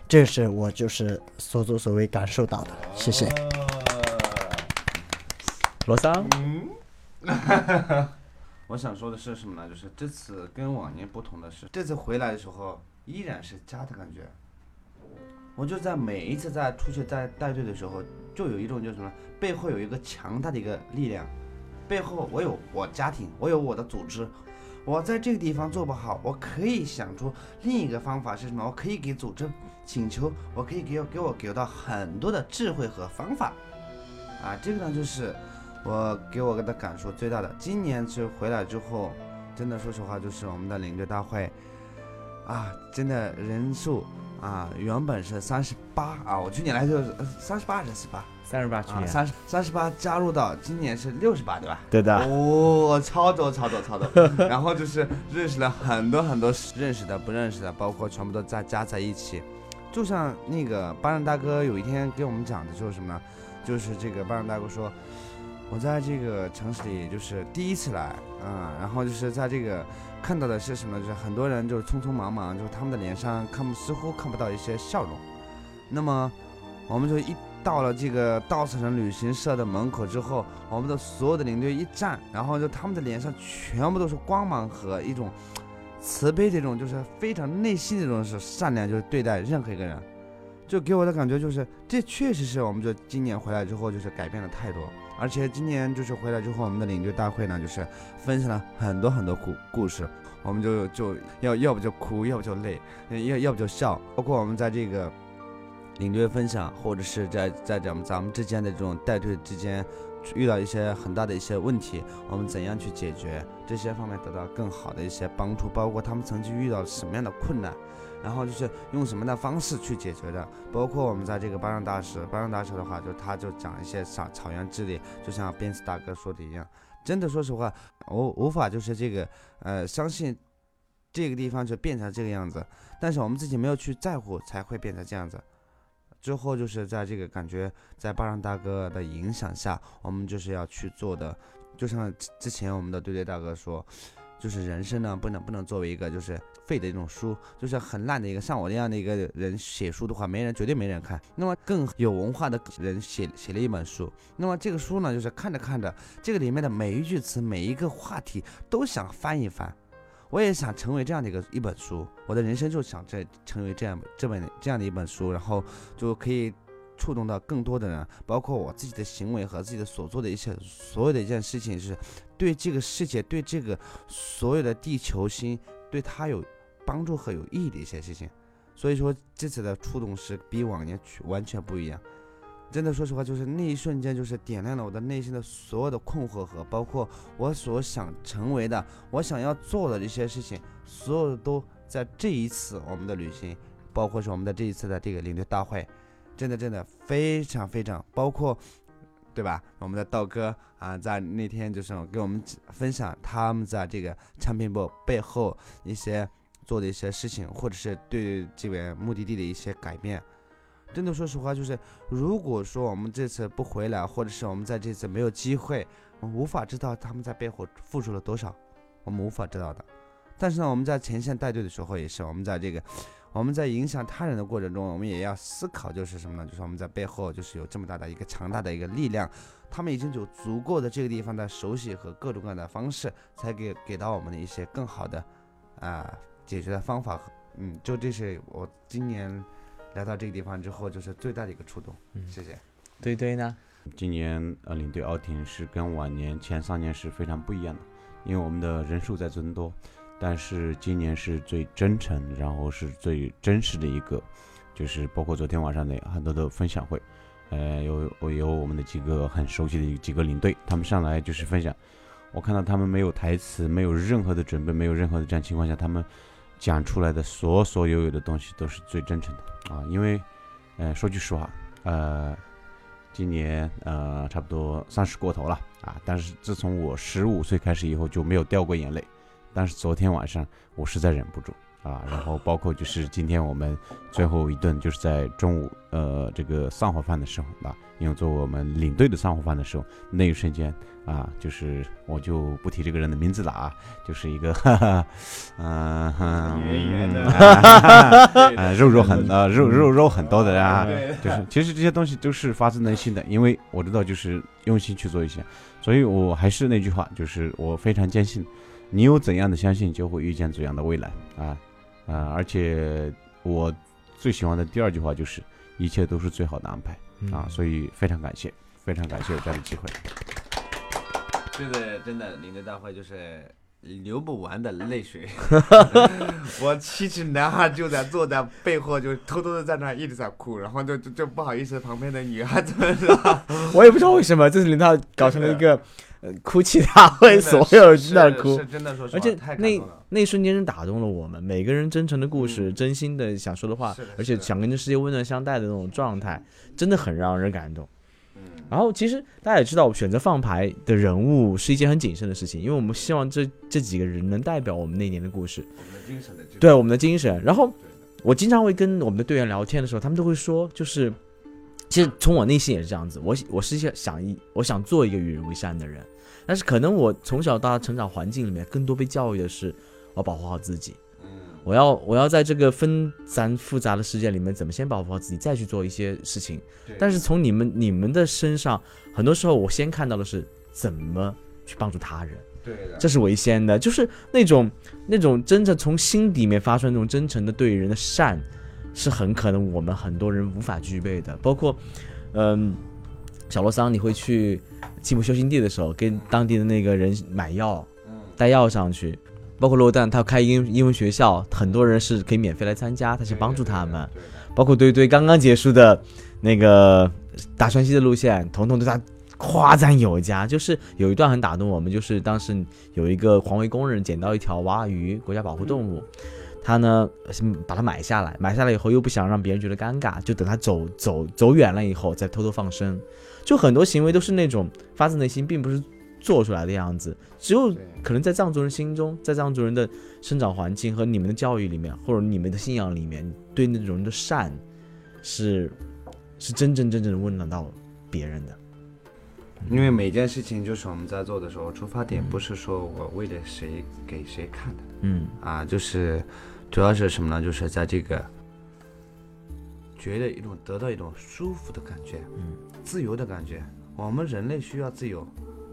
这是我就是所作所为感受到的。谢谢。罗桑，嗯 我想说的是什么呢？就是这次跟往年不同的是，这次回来的时候依然是家的感觉。我就在每一次在出去在带队的时候，就有一种就是什么，背后有一个强大的一个力量，背后我有我家庭，我有我的组织，我在这个地方做不好，我可以想出另一个方法是什么？我可以给组织请求，我可以给给我给到很多的智慧和方法，啊，这个呢就是我给我的感受最大的。今年其实回来之后，真的说实话，就是我们的领队大会，啊，真的人数。啊，原本是三十八啊，我去年来就是三十八还是四十八？三十八去啊，年，三十三十八加入到今年是六十八，对吧？对的，哦，超多超多超多，然后就是认识了很多很多认识的不认识的，包括全部都在加在一起。就像那个班长大哥有一天给我们讲的就是什么呢？就是这个班长大哥说，我在这个城市里就是第一次来啊，然后就是在这个。看到的是什么？就是很多人就是匆匆忙忙，就是他们的脸上看似乎看不到一些笑容。那么，我们就一到了这个稻草人旅行社的门口之后，我们的所有的领队一站，然后就他们的脸上全部都是光芒和一种慈悲，这种就是非常内心这种是善良，就是对待任何一个人，就给我的感觉就是这确实是我们就今年回来之后就是改变了太多。而且今年就是回来之后，我们的领队大会呢，就是分享了很多很多故故事，我们就就要要不就哭，要不就泪，要要不就笑。包括我们在这个领队分享，或者是在在咱们咱们之间的这种带队之间，遇到一些很大的一些问题，我们怎样去解决这些方面得到更好的一些帮助，包括他们曾经遇到什么样的困难。然后就是用什么的方式去解决的，包括我们在这个巴掌大师，巴掌大师的话，就他就讲一些草草原之理，就像鞭子大哥说的一样，真的说实话，我无法就是这个呃相信这个地方就变成这个样子，但是我们自己没有去在乎，才会变成这样子。之后就是在这个感觉在巴掌大哥的影响下，我们就是要去做的，就像之前我们的队队大哥说。就是人生呢，不能不能作为一个就是废的一种书，就是很烂的一个像我这样的一个人写书的话，没人绝对没人看。那么更有文化的人写写了一本书，那么这个书呢，就是看着看着，这个里面的每一句词，每一个话题都想翻一翻。我也想成为这样的一个一本书，我的人生就想这成为这样这本这样的一本书，然后就可以。触动到更多的人，包括我自己的行为和自己的所做的一切，所有的一件事情是对这个世界、对这个所有的地球星，对他有帮助和有意义的一些事情。所以说这次的触动是比往年完全不一样。真的，说实话，就是那一瞬间，就是点亮了我的内心的所有的困惑和包括我所想成为的、我想要做的一些事情，所有的都在这一次我们的旅行，包括是我们的这一次的这个领队大会。真的真的非常非常，包括，对吧？我们的道哥啊，在那天就是给我们分享他们在这个产品部背后一些做的一些事情，或者是对这边目的地的一些改变。真的，说实话，就是如果说我们这次不回来，或者是我们在这次没有机会，我们无法知道他们在背后付出了多少，我们无法知道的。但是呢，我们在前线带队的时候，也是我们在这个。我们在影响他人的过程中，我们也要思考，就是什么呢？就是我们在背后就是有这么大的一个强大的一个力量，他们已经有足够的这个地方的熟悉和各种各样的方式，才给给到我们的一些更好的啊解决的方法。嗯，就这是我今年来到这个地方之后，就是最大的一个触动。嗯，谢谢。对对呢？今年呃领队奥廷是跟往年前三年是非常不一样的，因为我们的人数在增多。但是今年是最真诚，然后是最真实的一个，就是包括昨天晚上的很多的分享会，呃，有我有我们的几个很熟悉的几个领队，他们上来就是分享，我看到他们没有台词，没有任何的准备，没有任何的这样情况下，他们讲出来的所所有有的东西都是最真诚的啊，因为，呃，说句实话，呃。今年呃差不多三十过头了啊，但是自从我十五岁开始以后就没有掉过眼泪，但是昨天晚上我实在忍不住啊，然后包括就是今天我们最后一顿就是在中午呃这个散伙饭的时候啊，因为做我们领队的散伙饭的时候，那一瞬间啊，就是我就不提这个人的名字了啊，就是一个哈哈，嗯哼，啊肉肉很呃肉肉肉很多的人啊，就是其实这些东西都是发自内心的，因为我知道就是用心去做一些，所以我还是那句话，就是我非常坚信，你有怎样的相信，就会遇见怎样的未来啊啊！而且我最喜欢的第二句话就是，一切都是最好的安排啊！所以非常感谢，非常感谢有这样的机会。这个真的领队大会就是流不完的泪水。我七尺男孩就在坐在背后，就偷偷的在那一直在哭，然后就就就不好意思旁边的女孩子们说，我也不知道为什么，这次领导搞成了一个呃哭泣大会，所有人都在哭是。真的 说，而且那。那一瞬间是打动了我们，每个人真诚的故事、真心的想说的话是的，而且想跟这世界温暖相待的那种状态，真的很让人感动。嗯然后其实大家也知道，选择放牌的人物是一件很谨慎的事情，因为我们希望这这几个人能代表我们那年的故事，我们的精神的对我们的精神。然后我经常会跟我们的队员聊天的时候，他们都会说，就是其实从我内心也是这样子，我我是想想一我想做一个与人为善的人，但是可能我从小到大成长环境里面，更多被教育的是我保护好自己。嗯。我要我要在这个纷繁复杂的世界里面，怎么先保护好自己，再去做一些事情。但是从你们你们的身上，很多时候我先看到的是怎么去帮助他人，对的，这是为先的，就是那种那种真正从心底里面发出那种真诚的对人的善，是很可能我们很多人无法具备的。包括，嗯，小罗桑，你会去吉姆修行地的时候，跟当地的那个人买药，嗯带药上去。包括罗丹，他开英英文学校，很多人是可以免费来参加，他去帮助他们。包括对对刚刚结束的那个大川西的路线，彤彤对他夸赞有加，就是有一段很打动我们，就是当时有一个环卫工人捡到一条娃娃鱼，国家保护动物，他呢是把它买下来，买下来以后又不想让别人觉得尴尬，就等他走走走远了以后再偷偷放生，就很多行为都是那种发自内心，并不是做出来的样子，只有可能在藏族人心中，在藏族人的生长环境和你们的教育里面，或者你们的信仰里面，对那种人的善，是是真真正正的温暖到别人的。因为每件事情就是我们在做的时候，出发点不是说我为了谁给谁看的嗯啊，就是主要是什么呢？就是在这个觉得一种得到一种舒服的感觉，嗯，自由的感觉。我们人类需要自由，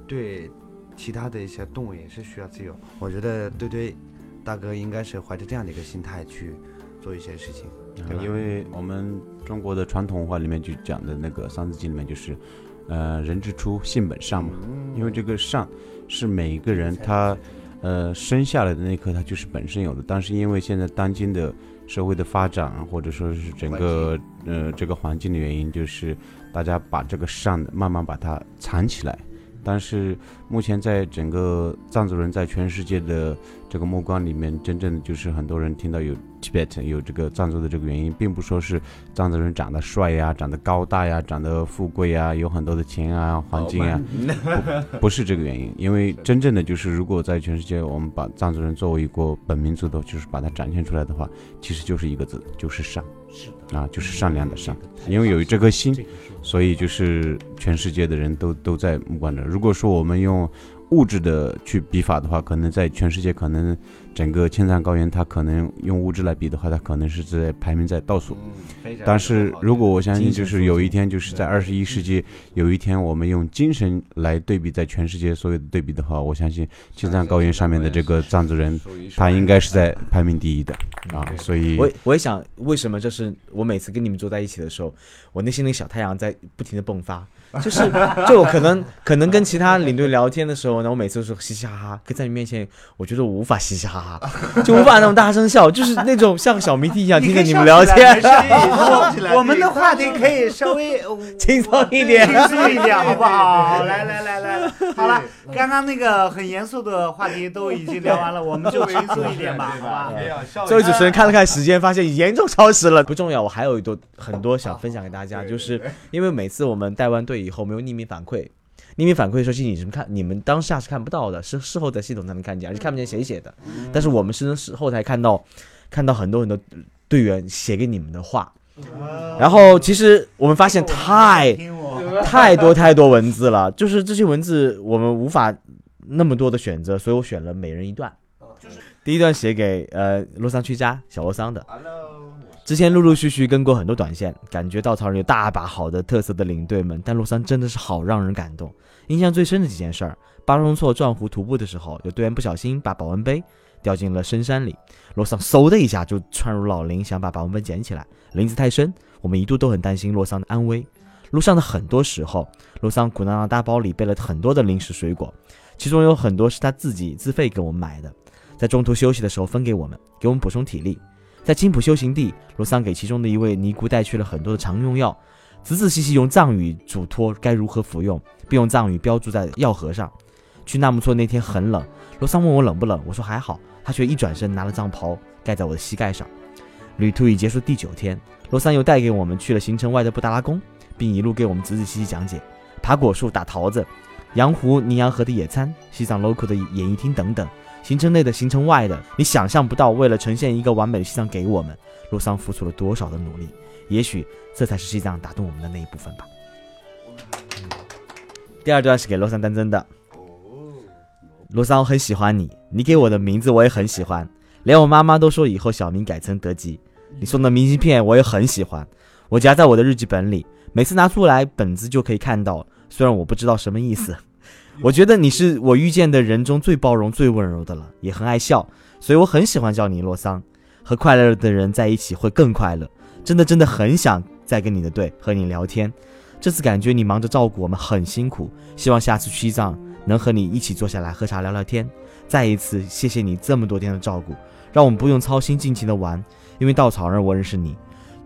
对其他的一些动物也是需要自由。我觉得对对，大哥应该是怀着这样的一个心态去做一些事情，对吧？因为我们中国的传统文化里面就讲的那个《三字经》里面就是，呃，人之初，性本善嘛。因为这个善是每一个人他，呃，生下来的那一刻它就是本身有的，但是因为现在当今的社会的发展，或者说是整个呃这个环境的原因，就是大家把这个善慢慢把它藏起来。但是目前在整个藏族人在全世界的这个目光里面，真正的就是很多人听到有 Tibet 有这个藏族的这个原因，并不说是藏族人长得帅呀、长得高大呀、长得富贵呀、有很多的钱啊、黄金啊，不 不是这个原因。因为真正的就是，如果在全世界我们把藏族人作为一个本民族的，就是把它展现出来的话，其实就是一个字，就是善。啊，就是善良的善，因为有这颗心，所以就是全世界的人都都在目光着。如果说我们用物质的去比法的话，可能在全世界，可能整个青藏高原，它可能用物质来比的话，它可能是在排名在倒数。但是如果我相信，就是有一天，就是在二十一世纪，有一天我们用精神来对比在全世界所有的对比的话，我相信青藏高原上面的这个藏族人，他应该是在排名第一的啊。所以我我也想，为什么就是我每次跟你们坐在一起的时候，我内心那个小太阳在不停的迸发，就是就我可能可能跟其他领队聊天的时候呢，我每次都是嘻嘻哈哈，可在你面前，我觉得我无法嘻嘻哈哈，就无法那种大声笑，就是那种像小迷弟一样听着你们聊天，我们的话题可以稍微呃轻松一点。轻松一点，好不好？来来来来，好了，刚刚那个很严肃的话题都已经聊完了，我们就轻松一点吧，好吧？这位主持人看了看时间，发现严重超时了。不重要，我还有一多很多想分享给大家，就是因为每次我们带完队以后没有匿名反馈，匿名反馈的时候，其实你是看你们当下是看不到的，是事后在系统才能看见，而且看不见谁写的。但是我们是事后才看到，看到很多很多队员写给你们的话。然后其实我们发现太太多太多文字了，就是这些文字我们无法那么多的选择，所以我选了每人一段。第一段写给呃洛桑区家小洛桑的。之前陆陆续续跟过很多短线，感觉稻草人有大把好的特色的领队们，但洛桑真的是好让人感动。印象最深的几件事儿：巴隆措转湖徒步的时候，有队员不小心把保温杯掉进了深山里，洛桑嗖的一下就窜入老林，想把保温杯捡起来，林子太深，我们一度都很担心洛桑的安危。路上的很多时候，洛桑鼓囊囊大包里背了很多的零食水果，其中有很多是他自己自费给我们买的，在中途休息的时候分给我们，给我们补充体力。在青浦修行地，罗桑给其中的一位尼姑带去了很多的常用药，仔仔细细用藏语嘱托该如何服用，并用藏语标注在药盒上。去纳木错那天很冷，罗桑问我冷不冷，我说还好，他却一转身拿了藏袍盖在我的膝盖上。旅途已结束第九天，罗桑又带给我们去了行程外的布达拉宫，并一路给我们仔仔细细讲解爬果树、打桃子、羊湖、尼洋河的野餐、西藏 local 的演艺厅等等。行程内的、行程外的，你想象不到，为了呈现一个完美的西藏给我们，洛桑付出了多少的努力。也许这才是西藏打动我们的那一部分吧。第二段是给洛桑丹增的。洛桑，我很喜欢你，你给我的名字我也很喜欢，连我妈妈都说以后小名改成德吉。你送的明信片我也很喜欢，我夹在我的日记本里，每次拿出来本子就可以看到，虽然我不知道什么意思。我觉得你是我遇见的人中最包容、最温柔的了，也很爱笑，所以我很喜欢叫你洛桑。和快乐的人在一起会更快乐，真的真的很想再跟你的队和你聊天。这次感觉你忙着照顾我们很辛苦，希望下次去西藏能和你一起坐下来喝茶聊聊天。再一次谢谢你这么多天的照顾，让我们不用操心，尽情的玩。因为稻草人我认识你，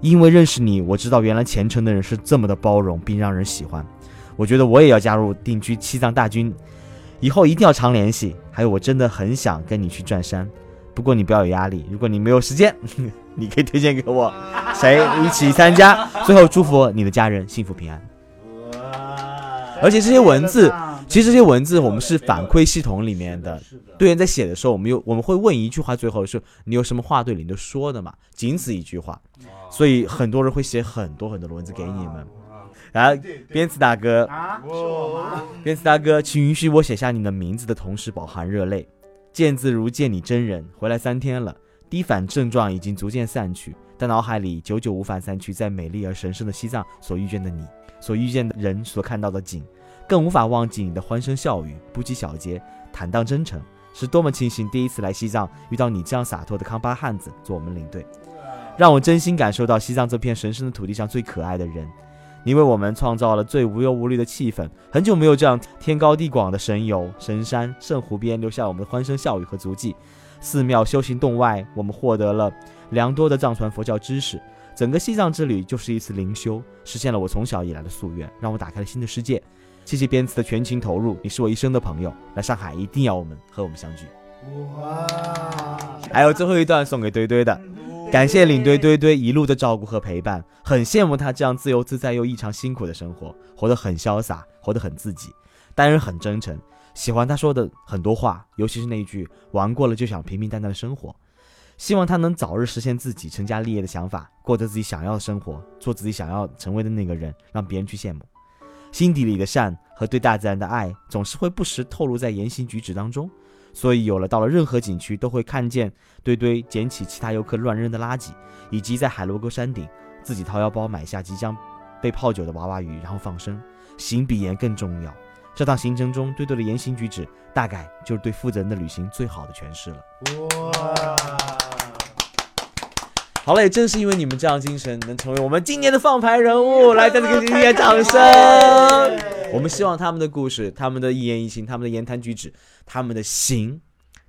因为认识你，我知道原来虔诚的人是这么的包容并让人喜欢。我觉得我也要加入定居西藏大军，以后一定要常联系。还有，我真的很想跟你去转山，不过你不要有压力。如果你没有时间，你可以推荐给我，谁一起参加。最后祝福你的家人幸福平安。而且这些文字，其实这些文字我们是反馈系统里面的队员在写的时候，我们有我们会问一句话，最后是你有什么话对领队说的嘛？仅此一句话，所以很多人会写很多很多的文字给你们。来，鞭子大哥，啊，是我吗？鞭子大哥，请允许我写下你的名字的同时饱含热泪。见字如见你真人，回来三天了，低反症状已经逐渐散去，但脑海里久久无法散去，在美丽而神圣的西藏所遇见的你，所遇见的人，所看到的景，更无法忘记你的欢声笑语，不拘小节，坦荡真诚，是多么庆幸第一次来西藏遇到你这样洒脱的康巴汉子做我们领队，让我真心感受到西藏这片神圣的土地上最可爱的人。你为我们创造了最无忧无虑的气氛，很久没有这样天高地广的神游神山圣湖边，留下我们的欢声笑语和足迹。寺庙修行洞外，我们获得了良多的藏传佛教知识。整个西藏之旅就是一次灵修，实现了我从小以来的夙愿，让我打开了新的世界。谢谢编词的全情投入，你是我一生的朋友。来上海一定要我们和我们相聚。哇！还有最后一段送给堆堆的。感谢领队堆堆一路的照顾和陪伴，很羡慕他这样自由自在又异常辛苦的生活，活得很潇洒，活得很自己，待人很真诚。喜欢他说的很多话，尤其是那句“玩过了就想平平淡淡的生活”。希望他能早日实现自己成家立业的想法，过着自己想要的生活，做自己想要成为的那个人，让别人去羡慕。心底里的善和对大自然的爱，总是会不时透露在言行举止当中。所以有了到了任何景区都会看见堆堆捡起其他游客乱扔的垃圾，以及在海螺沟山顶自己掏腰包买下即将被泡酒的娃娃鱼，然后放生。行比言更重要。这趟行程中堆堆的言行举止，大概就是对负责人的旅行最好的诠释了。哇！好了，也正是因为你们这样精神，能成为我们今年的放牌人物，来，再次给今天掌声。我们希望他们的故事、他们的一言一行、他们的言谈举止、他们的行，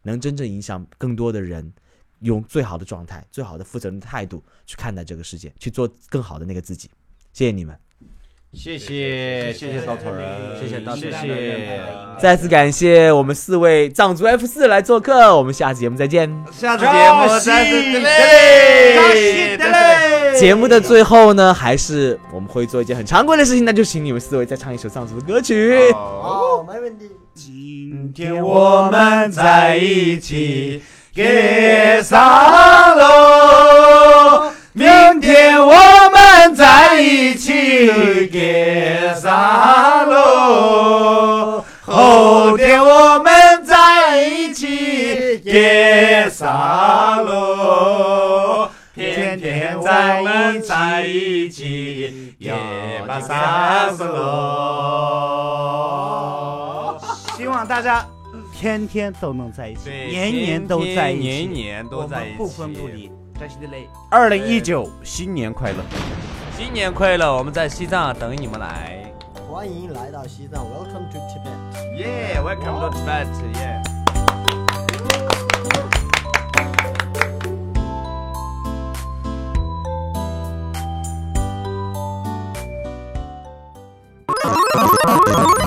能真正影响更多的人，用最好的状态、最好的负责任的态度去看待这个世界，去做更好的那个自己。谢谢你们，谢谢谢谢稻草人，谢谢稻草人谢谢。再次感谢我们四位藏族 F 四来做客，我们下次节目再见。下次节目再见嘞，节目的最后呢，还是我们会做一件很常规的事情，那就请你们四位再唱一首藏族的歌曲。哦，没问题。今天我们在一起，给上喽。明天我们在一起，给上喽。后天我们在一起，给上喽。天天在一在一起，也把三十喽。希望大家天天都能在一起，年年都在一起，年年都在一起我们不分不离。这是的嘞。二零一九新年快乐！新年快乐！我们在西藏等你们来。欢迎来到西藏，Welcome to Tibet。Yeah, welcome to Tibet. Yeah.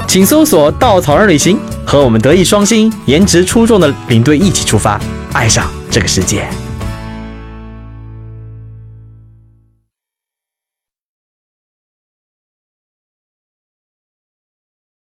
请搜索“稻草人旅行”，和我们德艺双馨、颜值出众的领队一起出发，爱上这个世界。